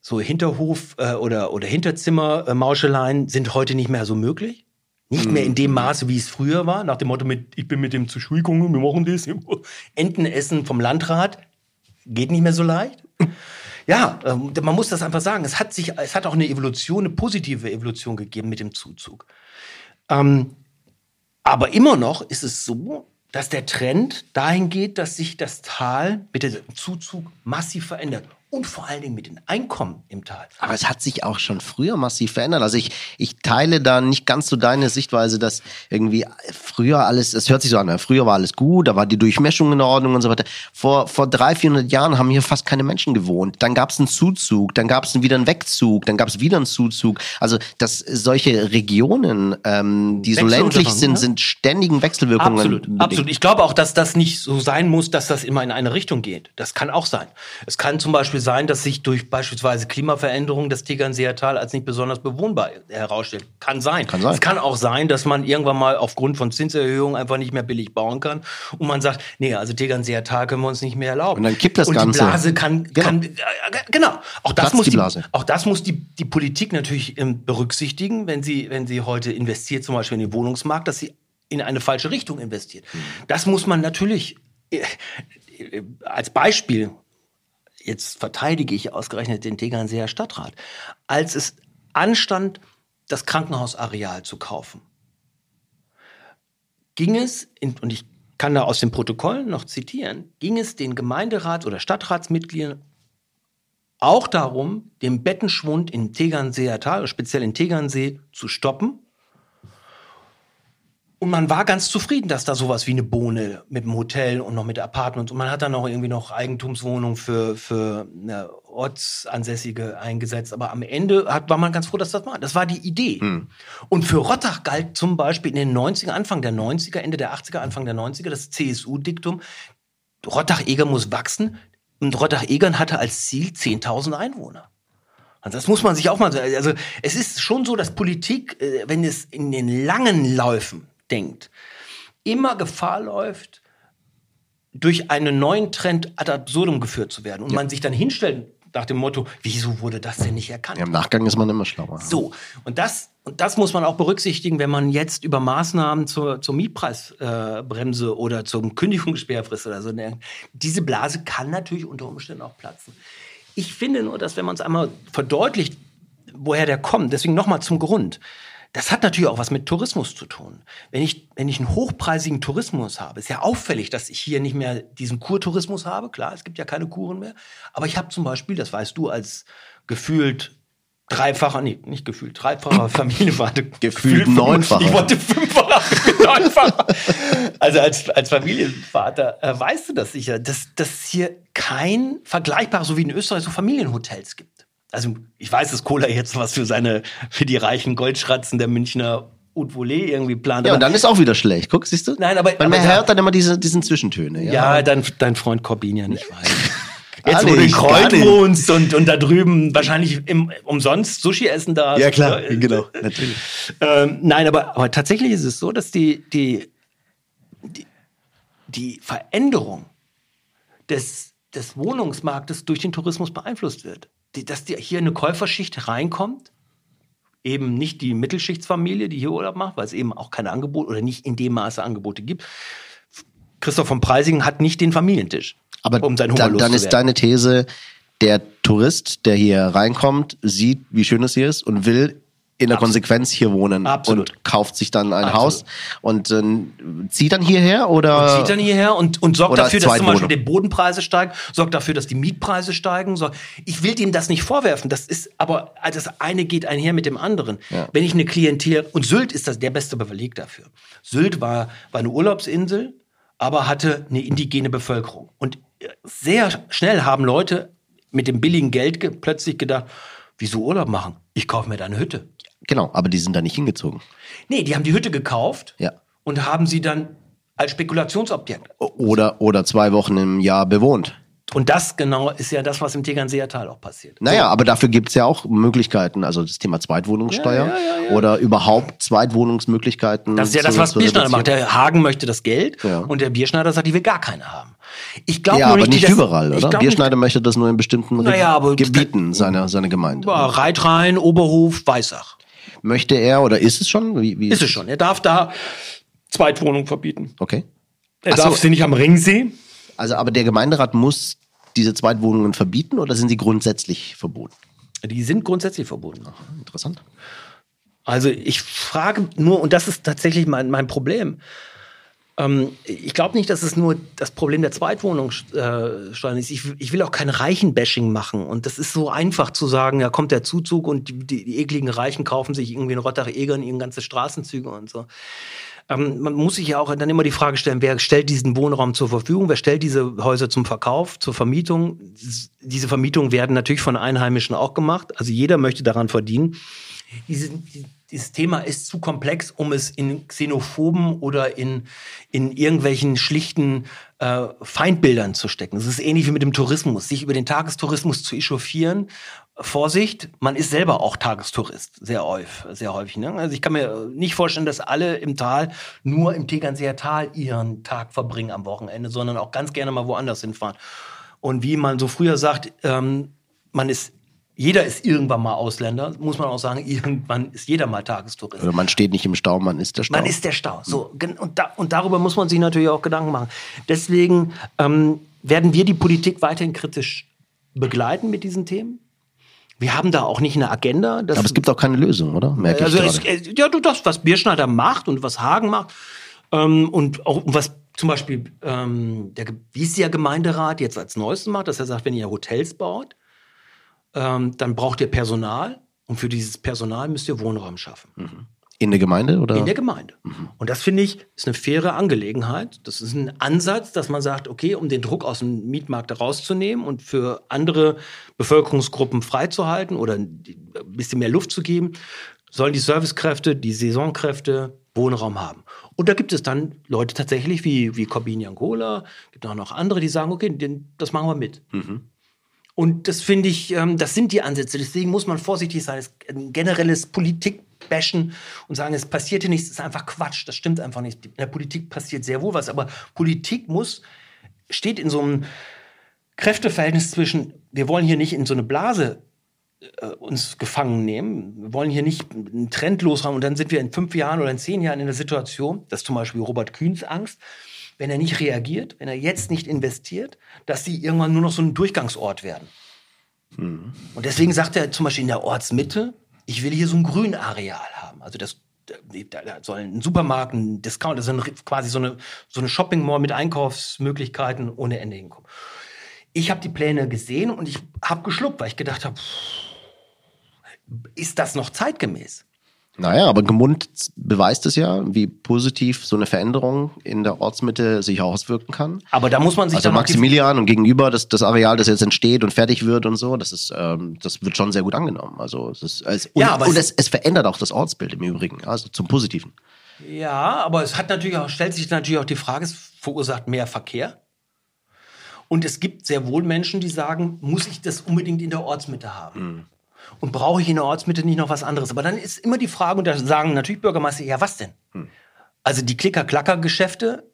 So Hinterhof äh, oder, oder Hinterzimmer-Mauscheleien sind heute nicht mehr so möglich. Nicht mehr in dem Maße, wie es früher war, nach dem Motto, mit, ich bin mit dem zur Schule gegangen, wir machen das. Entenessen vom Landrat geht nicht mehr so leicht. Ja, ähm, man muss das einfach sagen. Es hat sich, es hat auch eine Evolution, eine positive Evolution gegeben mit dem Zuzug. Ähm, aber immer noch ist es so, dass der Trend dahin geht, dass sich das Tal mit dem Zuzug massiv verändert. Und vor allen Dingen mit den Einkommen im Tal. Aber es hat sich auch schon früher massiv verändert. Also ich, ich teile da nicht ganz so deine Sichtweise, dass irgendwie früher alles, es hört sich so an, früher war alles gut, da war die Durchmischung in Ordnung und so weiter. Vor, vor 300, 400 Jahren haben hier fast keine Menschen gewohnt. Dann gab es einen Zuzug, dann gab es wieder einen Wegzug, dann gab es wieder einen Zuzug. Also dass solche Regionen, ähm, die so ländlich sind, ja. sind ständigen Wechselwirkungen. Absolut, bedingt. absolut. Ich glaube auch, dass das nicht so sein muss, dass das immer in eine Richtung geht. Das kann auch sein. Es kann zum Beispiel sein, dass sich durch beispielsweise Klimaveränderungen das Tegernseer Tal als nicht besonders bewohnbar herausstellt. Kann sein. Kann sein. Es kann auch sein, dass man irgendwann mal aufgrund von Zinserhöhungen einfach nicht mehr billig bauen kann und man sagt, nee, also Tegernseer Tal können wir uns nicht mehr erlauben. Und dann kippt das und Ganze. Die Blase kann, Genau. kann äh, genau. Auch das muss die Blase. auch das muss die, die Politik natürlich ähm, berücksichtigen, wenn sie, wenn sie heute investiert, zum Beispiel in den Wohnungsmarkt, dass sie in eine falsche Richtung investiert. Das muss man natürlich äh, äh, als Beispiel, jetzt verteidige ich ausgerechnet den Tegernseer Stadtrat, als es anstand, das Krankenhausareal zu kaufen, ging es, in, und ich kann da aus dem Protokoll noch zitieren, ging es den Gemeinderat- oder Stadtratsmitgliedern auch darum, den Bettenschwund im Tegernseer Tal, speziell in Tegernsee, zu stoppen. Und man war ganz zufrieden, dass da sowas wie eine Bohne mit dem Hotel und noch mit Apartments und man hat dann auch irgendwie noch Eigentumswohnungen für, für eine Ortsansässige eingesetzt. Aber am Ende hat, war man ganz froh, dass das war. Das war die Idee. Und für Rottach galt zum Beispiel in den 90er, Anfang der 90er, Ende der 80er, Anfang der 90er das CSU-Diktum, Rottach-Eger muss wachsen. Und Rottach-Egern hatte als Ziel 10.000 Einwohner. Und das muss man sich auch mal. Also es ist schon so, dass Politik, äh, wenn es in den langen Läufen denkt, immer Gefahr läuft, durch einen neuen Trend ad absurdum geführt zu werden. Und man sich dann hinstellt nach dem Motto, wieso wurde das denn nicht erkannt? Ja, Im Nachgang ist man immer schlauer. So, und das, und das muss man auch berücksichtigen, wenn man jetzt über Maßnahmen zur, zur Mietpreisbremse äh, oder zum Kündigungssperrfrist oder so denkt. Diese Blase kann natürlich unter Umständen auch platzen. Ich finde nur, dass wenn man es einmal verdeutlicht, woher der kommt, deswegen nochmal zum Grund. Das hat natürlich auch was mit Tourismus zu tun. Wenn ich, wenn ich einen hochpreisigen Tourismus habe, ist ja auffällig, dass ich hier nicht mehr diesen Kurtourismus habe. Klar, es gibt ja keine Kuren mehr. Aber ich habe zum Beispiel, das weißt du, als gefühlt dreifacher, nee, nicht gefühlt, dreifacher Familienvater. gefühlt neunfacher. Ich wollte fünffacher, neunfacher. Also als, als Familienvater äh, weißt du das sicher, dass, dass hier kein vergleichbares, so wie in Österreich, so Familienhotels gibt also ich weiß, dass Cola jetzt was für seine, für die reichen Goldschratzen der Münchner Haute Volée irgendwie plant. Ja, und dann ist auch wieder schlecht. Guck, siehst du? Nein, aber. Weil man hört dann immer diese, diesen Zwischentöne. Ja, ja dein, dein Freund Corbin ja nicht weiß. Jetzt, wo du in Kreuz wohnst und, und da drüben wahrscheinlich im, umsonst Sushi essen da. Ja, klar, äh, genau, natürlich. Ähm, nein, aber, aber tatsächlich ist es so, dass die, die, die, die Veränderung des, des Wohnungsmarktes durch den Tourismus beeinflusst wird die, dass die, hier eine Käuferschicht reinkommt, eben nicht die Mittelschichtsfamilie, die hier Urlaub macht, weil es eben auch keine Angebote oder nicht in dem Maße Angebote gibt. Christoph von Preisingen hat nicht den Familientisch. Aber um dann, dann ist deine These, der Tourist, der hier reinkommt, sieht, wie schön es hier ist und will in der Absolut. Konsequenz hier wohnen Absolut. und kauft sich dann ein Absolut. Haus und äh, zieht dann hierher oder und zieht dann hierher und, und sorgt dafür, dass zum Beispiel die Bodenpreise steigen, sorgt dafür, dass die Mietpreise steigen. Ich will dem das nicht vorwerfen, das ist aber das eine geht einher mit dem anderen. Ja. Wenn ich eine Klientel und Sylt ist das der beste Beleg dafür. Sylt war, war eine Urlaubsinsel, aber hatte eine indigene Bevölkerung und sehr schnell haben Leute mit dem billigen Geld ge plötzlich gedacht, wieso Urlaub machen? Ich kaufe mir da eine Hütte. Genau, aber die sind da nicht hingezogen. Nee, die haben die Hütte gekauft ja. und haben sie dann als Spekulationsobjekt. Oder, oder zwei Wochen im Jahr bewohnt. Und das genau ist ja das, was im Tegernseer Tal auch passiert. Naja, so. aber dafür gibt es ja auch Möglichkeiten, also das Thema Zweitwohnungssteuer ja, ja, ja, oder überhaupt Zweitwohnungsmöglichkeiten. Das ist ja das, was Bierschneider macht. Der Hagen möchte das Geld und der Bierschneider sagt, die will gar keine haben. Ich glaube ja, aber nicht, nicht überall, oder? Bierschneider nicht, möchte das nur in bestimmten naja, Gebieten seiner, seiner Gemeinde. Reitrhein, Oberhof, Weißach. Möchte er oder ist es schon? Wie, wie ist, ist es schon. Er darf da Zweitwohnungen verbieten. Okay. Er Ach darf so. sie nicht am Ringsee. Also, aber der Gemeinderat muss diese Zweitwohnungen verbieten oder sind sie grundsätzlich verboten? Die sind grundsätzlich verboten. Ach, interessant. Also ich frage nur, und das ist tatsächlich mein, mein Problem. Ähm, ich glaube nicht, dass es nur das Problem der Zweitwohnungssteuern äh, ist. Ich, ich, will auch kein Reichenbashing machen. Und das ist so einfach zu sagen, ja, kommt der Zuzug und die, die, die ekligen Reichen kaufen sich irgendwie in Rottach-Egern ihre ganze Straßenzüge und so. Ähm, man muss sich ja auch dann immer die Frage stellen, wer stellt diesen Wohnraum zur Verfügung, wer stellt diese Häuser zum Verkauf, zur Vermietung. Diese Vermietungen werden natürlich von Einheimischen auch gemacht. Also jeder möchte daran verdienen. Diese, dieses Thema ist zu komplex, um es in xenophoben oder in, in irgendwelchen schlichten äh, Feindbildern zu stecken. Es ist ähnlich wie mit dem Tourismus, sich über den Tagestourismus zu echauffieren. Vorsicht, man ist selber auch Tagestourist, sehr häufig. Sehr häufig ne? Also ich kann mir nicht vorstellen, dass alle im Tal nur im Tegernseer Tal ihren Tag verbringen am Wochenende, sondern auch ganz gerne mal woanders hinfahren. Und wie man so früher sagt, ähm, man ist jeder ist irgendwann mal Ausländer, muss man auch sagen, irgendwann ist jeder mal Tagestourist. Oder man steht nicht im Stau, man ist der Stau. Man ist der Stau. So, und, da, und darüber muss man sich natürlich auch Gedanken machen. Deswegen ähm, werden wir die Politik weiterhin kritisch begleiten mit diesen Themen. Wir haben da auch nicht eine Agenda. Aber es gibt auch keine Lösung, oder? Merke also ich es, ja, du das, was Bierschneider macht und was Hagen macht ähm, und auch was zum Beispiel ähm, der Wiesier Gemeinderat jetzt als Neuestes macht, dass er sagt, wenn ihr Hotels baut, ähm, dann braucht ihr Personal und für dieses Personal müsst ihr Wohnraum schaffen. Mhm. In der Gemeinde oder? In der Gemeinde. Mhm. Und das finde ich ist eine faire Angelegenheit. Das ist ein Ansatz, dass man sagt, okay, um den Druck aus dem Mietmarkt rauszunehmen und für andere Bevölkerungsgruppen freizuhalten oder ein bisschen mehr Luft zu geben, sollen die Servicekräfte, die Saisonkräfte Wohnraum haben. Und da gibt es dann Leute tatsächlich wie, wie Corbini Angola, gibt auch noch andere, die sagen, okay, den, das machen wir mit. Mhm. Und das finde ich, ähm, das sind die Ansätze. Deswegen muss man vorsichtig sein. Es ein generelles Politikbashen und sagen, es passiert hier nichts, ist einfach Quatsch. Das stimmt einfach nicht. In der Politik passiert sehr wohl was, aber Politik muss, steht in so einem Kräfteverhältnis zwischen, wir wollen hier nicht in so eine Blase äh, uns gefangen nehmen. Wir wollen hier nicht einen Trend loshaben und dann sind wir in fünf Jahren oder in zehn Jahren in der Situation, das ist zum Beispiel Robert Kühns Angst, wenn er nicht reagiert, wenn er jetzt nicht investiert, dass sie irgendwann nur noch so ein Durchgangsort werden. Mhm. Und deswegen sagt er zum Beispiel in der Ortsmitte, ich will hier so ein Grünareal haben. Also das da soll ein Supermarkt, ein Discount, also quasi so eine, so eine Shopping Mall mit Einkaufsmöglichkeiten ohne Ende hinkommen. Ich habe die Pläne gesehen und ich habe geschluckt, weil ich gedacht habe, ist das noch zeitgemäß? Naja, aber Gemund beweist es ja, wie positiv so eine Veränderung in der Ortsmitte sich auswirken kann. Aber da muss man sich also Maximilian und gegenüber das, das Areal, das jetzt entsteht und fertig wird und so, das ist, ähm, das wird schon sehr gut angenommen. Also es ist, es, und, ja, aber und es, es verändert auch das Ortsbild im Übrigen, also zum Positiven. Ja, aber es hat natürlich auch, stellt sich natürlich auch die Frage, es verursacht mehr Verkehr. Und es gibt sehr wohl Menschen, die sagen, muss ich das unbedingt in der Ortsmitte haben? Mhm. Und brauche ich in der Ortsmitte nicht noch was anderes? Aber dann ist immer die Frage, und da sagen natürlich Bürgermeister, ja, was denn? Hm. Also die Klicker-Klacker-Geschäfte,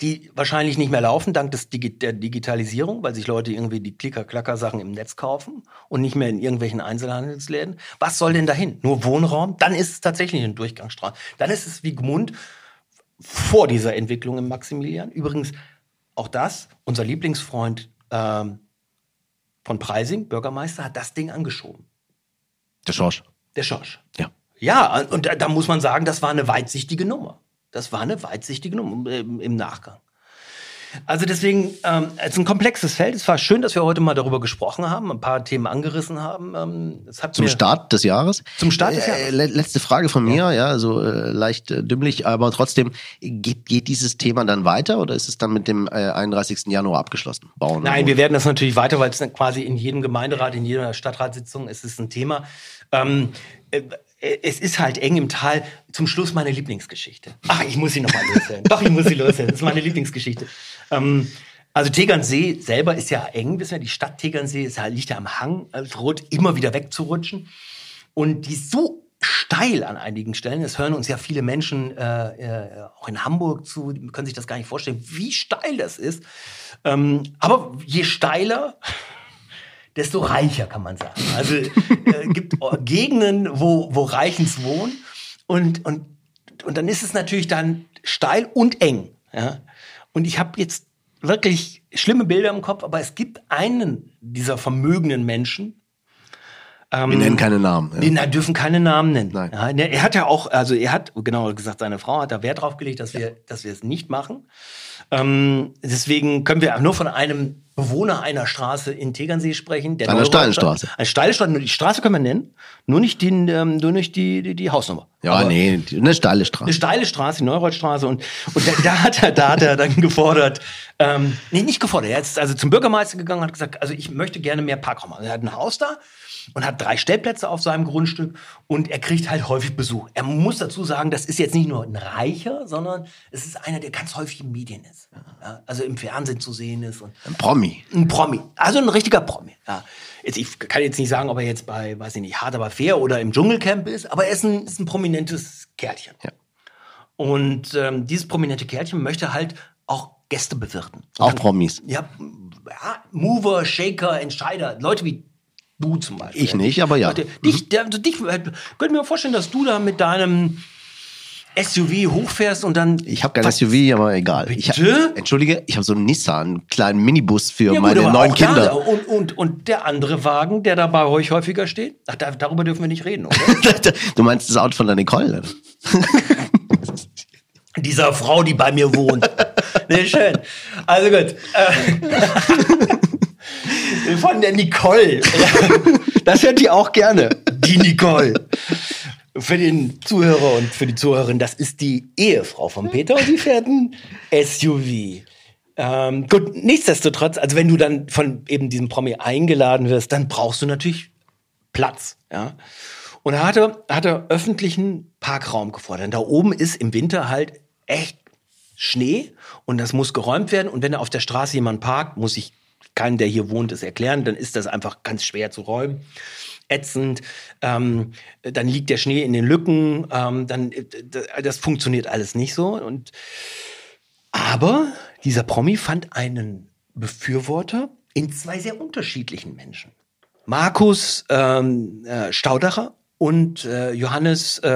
die wahrscheinlich nicht mehr laufen, dank des Digi der Digitalisierung, weil sich Leute irgendwie die Klicker-Klacker-Sachen im Netz kaufen und nicht mehr in irgendwelchen Einzelhandelsläden. Was soll denn dahin? Nur Wohnraum? Dann ist es tatsächlich ein Durchgangsstraße. Dann ist es wie Gmund vor dieser Entwicklung im Maximilian. Übrigens, auch das, unser Lieblingsfreund ähm, von Preising, Bürgermeister, hat das Ding angeschoben. Der Schorsch. Der Schorsch. Ja. Ja, und da, da, muss man sagen, das war eine weitsichtige Nummer. Das war eine weitsichtige Nummer im, im Nachgang. Also deswegen, ähm, es ist ein komplexes Feld. Es war schön, dass wir heute mal darüber gesprochen haben, ein paar Themen angerissen haben. Ähm, zum Start des Jahres? Zum Start des Jahres. Äh, letzte Frage von mir, ja, ja so äh, leicht äh, dümmlich, aber trotzdem, geht, geht dieses Thema dann weiter oder ist es dann mit dem äh, 31. Januar abgeschlossen? Bauen Nein, wir werden das natürlich weiter, weil es dann quasi in jedem Gemeinderat, in jeder Stadtratssitzung ist es ein Thema. Ähm, äh, es ist halt eng im Tal. Zum Schluss meine Lieblingsgeschichte. Ach, ich muss sie noch mal loswerden. Doch, ich muss sie loswerden. Das ist meine Lieblingsgeschichte. Ähm, also Tegernsee selber ist ja eng, wissen wir, die Stadt Tegernsee ist, liegt ja am Hang, rot immer wieder wegzurutschen. Und die ist so steil an einigen Stellen. Es hören uns ja viele Menschen äh, äh, auch in Hamburg zu, die können sich das gar nicht vorstellen, wie steil das ist. Ähm, aber je steiler, desto reicher, kann man sagen. Also äh, gibt Gegenden, wo, wo Reichens wohnen und, und, und dann ist es natürlich dann steil und eng. Ja? Und ich habe jetzt wirklich schlimme Bilder im Kopf, aber es gibt einen dieser vermögenden Menschen, ähm, wir nennen keine Namen. Ja. Wir dürfen keine Namen nennen. Nein. Ja, er hat ja auch, also er hat, genauer gesagt, seine Frau hat da Wert drauf gelegt, dass wir, dass wir es nicht machen. Ähm, deswegen können wir nur von einem Bewohner einer Straße in Tegernsee sprechen. Der eine steile Straße. Eine steile Straße. Die Straße können wir nennen, nur nicht, den, ähm, nur nicht die, die, die Hausnummer. Ja, Aber nee, eine steile Straße. Eine steile Straße, die Neuroldstraße. Und, und da, da, hat er, da hat er dann gefordert, ähm, nee, nicht gefordert, er ist also zum Bürgermeister gegangen und hat gesagt, also ich möchte gerne mehr Parkraum. Also er hat ein Haus da und hat drei Stellplätze auf seinem Grundstück und er kriegt halt häufig Besuch. Er muss dazu sagen, das ist jetzt nicht nur ein Reicher, sondern es ist einer, der ganz häufig in Medien ist. Ja, also im Fernsehen zu sehen ist. Und ein Promi. Ein Promi. Also ein richtiger Promi. Ja. Jetzt, ich kann jetzt nicht sagen, ob er jetzt bei, weiß ich nicht, Hard aber fair oder im Dschungelcamp ist, aber er ist ein, ist ein prominentes Kerlchen. Ja. Und ähm, dieses prominente Kerlchen möchte halt auch Gäste bewirten. Auch Promis. Ja, ja, Mover, Shaker, Entscheider, Leute wie Du zum Beispiel. Ich nicht, aber ja. Dich, der, also dich, äh, könnte mir vorstellen, dass du da mit deinem SUV hochfährst und dann. Ich habe kein SUV, aber egal. Bitte? Ich hab, entschuldige, ich habe so einen Nissan, einen kleinen Minibus für ja, meine gut, neun Kinder. Da, und, und, und der andere Wagen, der da bei euch häufiger steht? Ach, da, darüber dürfen wir nicht reden, oder? du meinst das Auto von der Nicole? Dieser Frau, die bei mir wohnt. nee, schön. Also gut. Von der Nicole. Das hört die auch gerne. Die Nicole. Für den Zuhörer und für die Zuhörerin, das ist die Ehefrau von Peter und die fährt ein SUV. Ähm, gut, nichtsdestotrotz, also wenn du dann von eben diesem Promi eingeladen wirst, dann brauchst du natürlich Platz, ja. Und er hatte, hatte öffentlichen Parkraum gefordert. Da oben ist im Winter halt echt Schnee und das muss geräumt werden. Und wenn er auf der Straße jemand parkt, muss ich keinen, der hier wohnt, es erklären, dann ist das einfach ganz schwer zu räumen. Ätzend, ähm, dann liegt der Schnee in den Lücken, ähm, dann äh, das funktioniert alles nicht so. Und aber dieser Promi fand einen Befürworter in zwei sehr unterschiedlichen Menschen. Markus ähm, äh, Staudacher und äh, Johannes äh,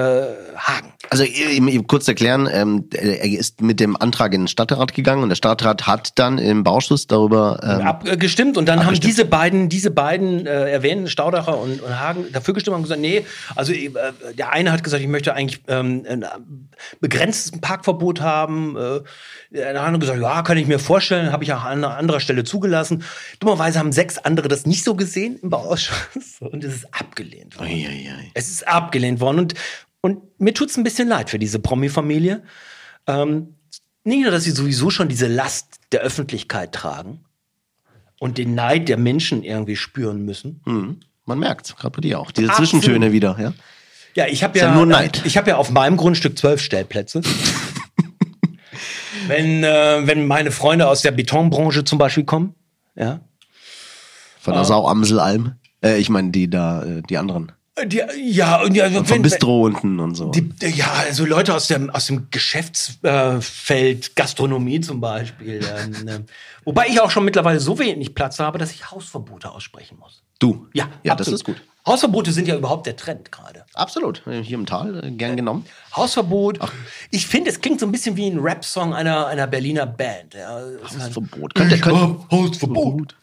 Hagen. Also eben, eben kurz erklären, ähm, er ist mit dem Antrag in den Stadtrat gegangen und der Stadtrat hat dann im Bauschuss darüber ähm, abgestimmt und dann abgestimmt. haben diese beiden, diese beiden äh, erwähnten Staudacher und, und Hagen dafür gestimmt und gesagt, nee, also äh, der eine hat gesagt, ich möchte eigentlich ähm, ein begrenztes Parkverbot haben. Äh, der andere hat gesagt, ja, kann ich mir vorstellen, habe ich auch an anderer Stelle zugelassen. Dummerweise haben sechs andere das nicht so gesehen im Bauausschuss und es ist abgelehnt worden. Ui, ui, ui. Es ist abgelehnt worden und, und mir tut es ein bisschen leid für diese Promi-Familie. Ähm, nicht nur, dass sie sowieso schon diese Last der Öffentlichkeit tragen und den Neid der Menschen irgendwie spüren müssen. Mhm. Man merkt gerade bei dir auch. Diese Absolut. Zwischentöne wieder, ja. Ja, ich habe ja, ja, nur Neid. ich habe ja auf meinem Grundstück zwölf Stellplätze. wenn, äh, wenn meine Freunde aus der Betonbranche zum Beispiel kommen, ja. Von der äh, Sauamselalm. Äh, ich meine, die da, äh, die anderen. Die, ja, und ja, und vom Bistro unten und so. Die, ja, also Leute aus dem, aus dem Geschäftsfeld, Gastronomie zum Beispiel. Ähm, wobei ich auch schon mittlerweile so wenig Platz habe, dass ich Hausverbote aussprechen muss. Du? Ja, ja das ist gut. Hausverbote sind ja überhaupt der Trend gerade. Absolut. Hier im Tal, äh, gern genommen. Hausverbot. Ach. Ich finde, es klingt so ein bisschen wie ein Rap-Song einer, einer Berliner Band. Ja, Hausverbot. Könnte, könnte, Hausverbot.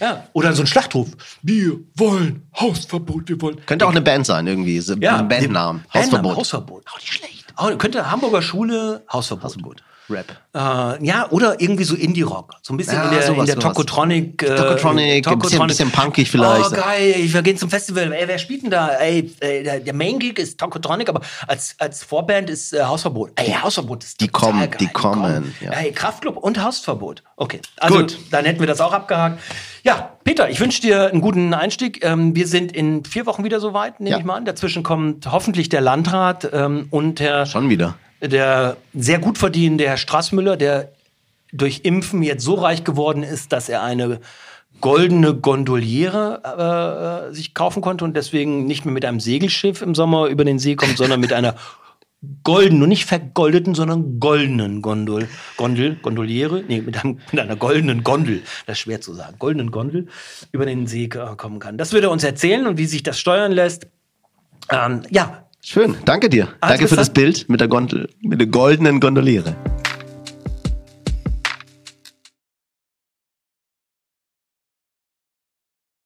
Ja, oder so ein Schlachtruf. Wir wollen Hausverbot, wir wollen. Könnte auch eine Band sein, irgendwie. So ja, ein Bandnamen. Hausverbot. Hausverbot. Auch nicht schlecht. Könnte Hamburger Schule Hausverbot. Hausverbot. Rap. Äh, ja, oder irgendwie so Indie-Rock. So ein bisschen ja, in der, sowas, in der Tokotronic. Äh, Tokotronic, ein bisschen, bisschen punkig vielleicht. Oh, geil, wir gehen zum Festival. Ey, wer spielt denn da? Ey, der, Main-Gig ist Tokotronic, aber als, als Vorband ist äh, Hausverbot. Ey, Hausverbot ist Die kommen, geil. die kommen. Ja. Ey, Kraftclub und Hausverbot. Okay, also Gut. dann hätten wir das auch abgehakt. Ja, Peter, ich wünsche dir einen guten Einstieg. Ähm, wir sind in vier Wochen wieder soweit, nehme ja. ich mal an. Dazwischen kommt hoffentlich der Landrat ähm, und Herr... Schon wieder der sehr gut verdienende Herr Straßmüller, der durch Impfen jetzt so reich geworden ist, dass er eine goldene Gondoliere äh, sich kaufen konnte und deswegen nicht mehr mit einem Segelschiff im Sommer über den See kommt, sondern mit einer goldenen, und nicht vergoldeten, sondern goldenen Gondel, Gondel, Gondoliere, nee, mit, einem, mit einer goldenen Gondel, das ist schwer zu sagen, goldenen Gondel über den See kommen kann. Das wird er uns erzählen und wie sich das steuern lässt. Ähm, ja, Schön, danke dir. Alles danke für das Bild mit der Gondel, mit der goldenen Gondoliere.